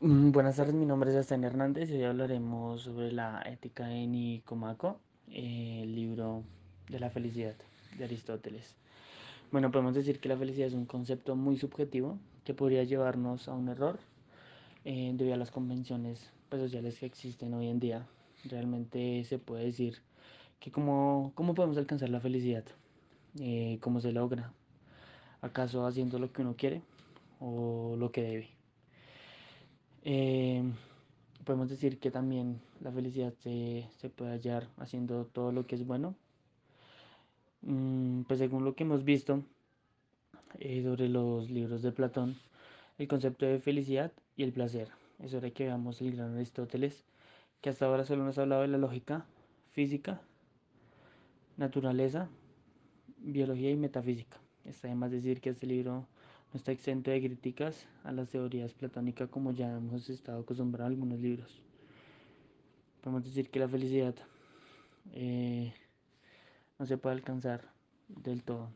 Mm, Buenas tardes, mi nombre es Sebastián Hernández y hoy hablaremos sobre la ética de Nicomaco, el libro de la felicidad de Aristóteles. Bueno, podemos decir que la felicidad es un concepto muy subjetivo que podría llevarnos a un error eh, debido a las convenciones pues, sociales que existen hoy en día. Realmente se puede decir que cómo, cómo podemos alcanzar la felicidad, Eh, cómo se logra, acaso haciendo lo que uno quiere o lo que debe. Eh, podemos decir que también la felicidad se, se puede hallar haciendo todo lo que es bueno. Mm, pues según lo que hemos visto eh, sobre los libros de Platón, el concepto de felicidad y el placer. Es hora que veamos el gran Aristóteles, que hasta ahora solo nos ha hablado de la lógica, física, naturaleza, biología y metafísica. Está además decir que este libro no está exento de críticas a las teorías platónicas como ya hemos estado acostumbrados a algunos libros. Podemos decir que la felicidad eh, no se puede alcanzar del todo,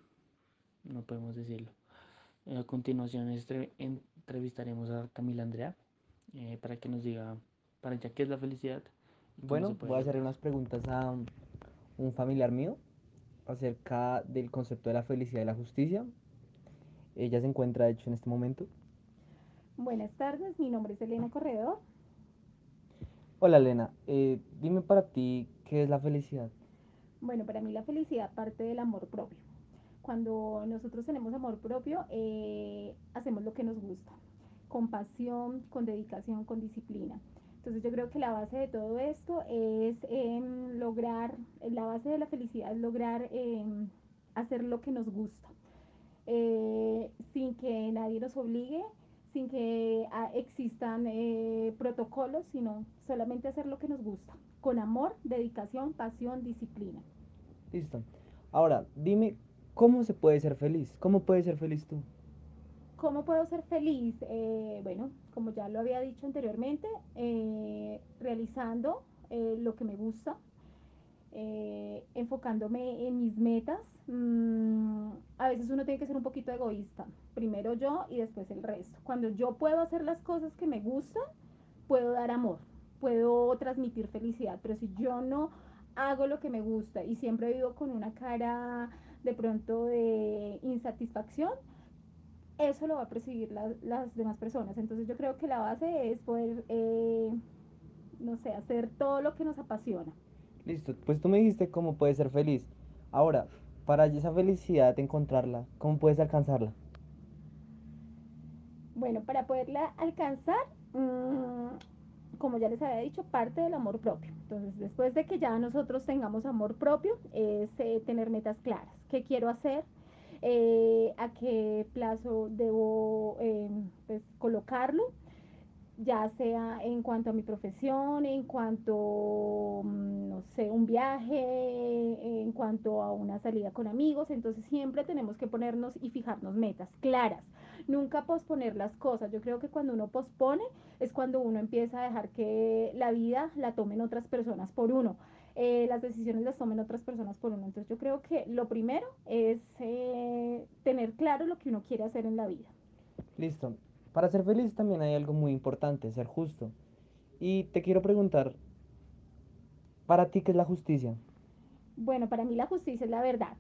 no podemos decirlo. Eh, a continuación entrevistaremos a Camila Andrea eh, para que nos diga para ella qué es la felicidad Bueno, voy a hacer unas preguntas a un familiar mío acerca del concepto de la felicidad y la justicia. Ella se encuentra, de hecho, en este momento. Buenas tardes, mi nombre es Elena Corredor. Hola, Elena. eh, dime para ti qué es la felicidad. Bueno, para mí la felicidad parte del amor propio. Cuando nosotros tenemos amor propio, eh, hacemos lo que nos gusta, con pasión, con dedicación, con disciplina. Entonces yo creo que la base de todo esto es eh, lograr, la base de la felicidad es lograr eh, hacer lo que nos gusta, eh, sin que nadie nos obligue, sin que ah, existan eh, protocolos, sino solamente hacer lo que nos gusta, con amor, dedicación, pasión, disciplina. Listo. Ahora, dime cómo se puede ser feliz. ¿Cómo puedes ser feliz tú? ¿Cómo puedo ser feliz? Eh, bueno, como ya lo había dicho anteriormente, eh, realizando eh, lo que me gusta, eh, enfocándome en mis metas. Mm, a veces uno tiene que ser un poquito egoísta. Primero yo y después el resto. Cuando yo puedo hacer las cosas que me gustan, puedo dar amor, puedo transmitir felicidad. Pero si yo no hago lo que me gusta y siempre vivo con una cara de pronto de insatisfacción, eso lo va a percibir la, las demás personas. Entonces yo creo que la base es poder, eh, no sé, hacer todo lo que nos apasiona. Listo. Pues tú me dijiste cómo puedes ser feliz. Ahora, para esa felicidad, encontrarla, ¿cómo puedes alcanzarla? Bueno, para poderla alcanzar, mmm, como ya les había dicho, parte del amor propio. Entonces, después de que ya nosotros tengamos amor propio, es eh, tener metas claras. ¿Qué quiero hacer? Eh, ¿A qué plazo debo eh, pues, colocarlo? Ya sea en cuanto a mi profesión, en cuanto, mm, no sé, un viaje, en cuanto a una salida con amigos. Entonces siempre tenemos que ponernos y fijarnos metas claras. Nunca posponer las cosas. Yo creo que cuando uno pospone es cuando uno empieza a dejar que la vida la tomen otras personas por uno. Eh, las decisiones las tomen otras personas por uno. Entonces yo creo que lo primero es eh, tener claro lo que uno quiere hacer en la vida. Listo. Para ser feliz también hay algo muy importante, ser justo. Y te quiero preguntar, ¿para ti qué es la justicia? Bueno, para mí la justicia es la verdad.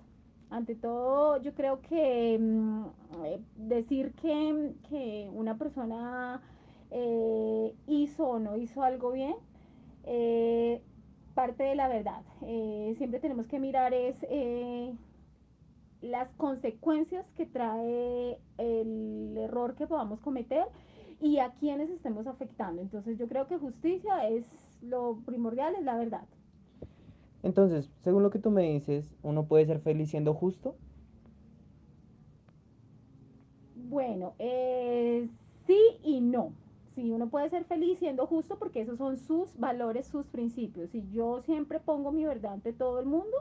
Ante todo, yo creo que mm, eh, decir que, que una persona eh, hizo o no hizo algo bien, eh, parte de la verdad. Siempre tenemos que mirar es las consecuencias que trae el error que podamos cometer y a quienes estemos afectando. Entonces yo creo que justicia es lo primordial, es la verdad. Entonces, según lo que tú me dices, uno puede ser feliz siendo justo. Bueno, eh, sí y no. Sí, uno puede ser feliz siendo justo porque esos son sus valores, sus principios. Si yo siempre pongo mi verdad ante todo el mundo,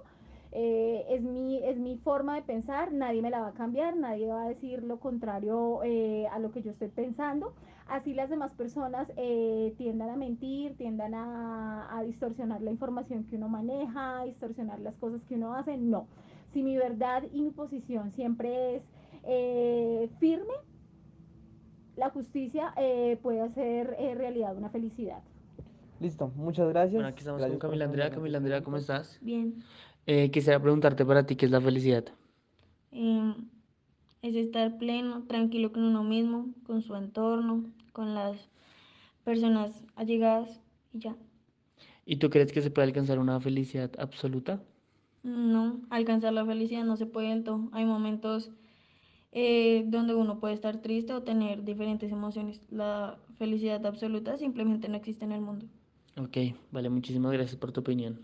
eh, es, mi, es mi forma de pensar, nadie me la va a cambiar, nadie va a decir lo contrario eh, a lo que yo estoy pensando. Así las demás personas eh, tiendan a mentir, tiendan a, a distorsionar la información que uno maneja, a distorsionar las cosas que uno hace. No. Si mi verdad y mi posición siempre es eh, firme, la justicia eh, puede hacer eh, realidad una felicidad. Listo, muchas gracias. Bueno, aquí estamos Gracias con por Camila Andrea. Camila Andrea, ¿cómo estás? Bien, Eh, quisiera preguntarte para ti qué es la felicidad. em, es estar pleno, tranquilo con uno mismo, con su entorno, con las personas allegadas y ya. ¿Y tú crees que se puede alcanzar una felicidad absoluta? No, alcanzar la felicidad no se puede todo. Hay momentos eh, donde uno puede estar triste o tener diferentes emociones. La felicidad absoluta simplemente no existe en el mundo. Ok, vale, muchísimas gracias por tu opinión.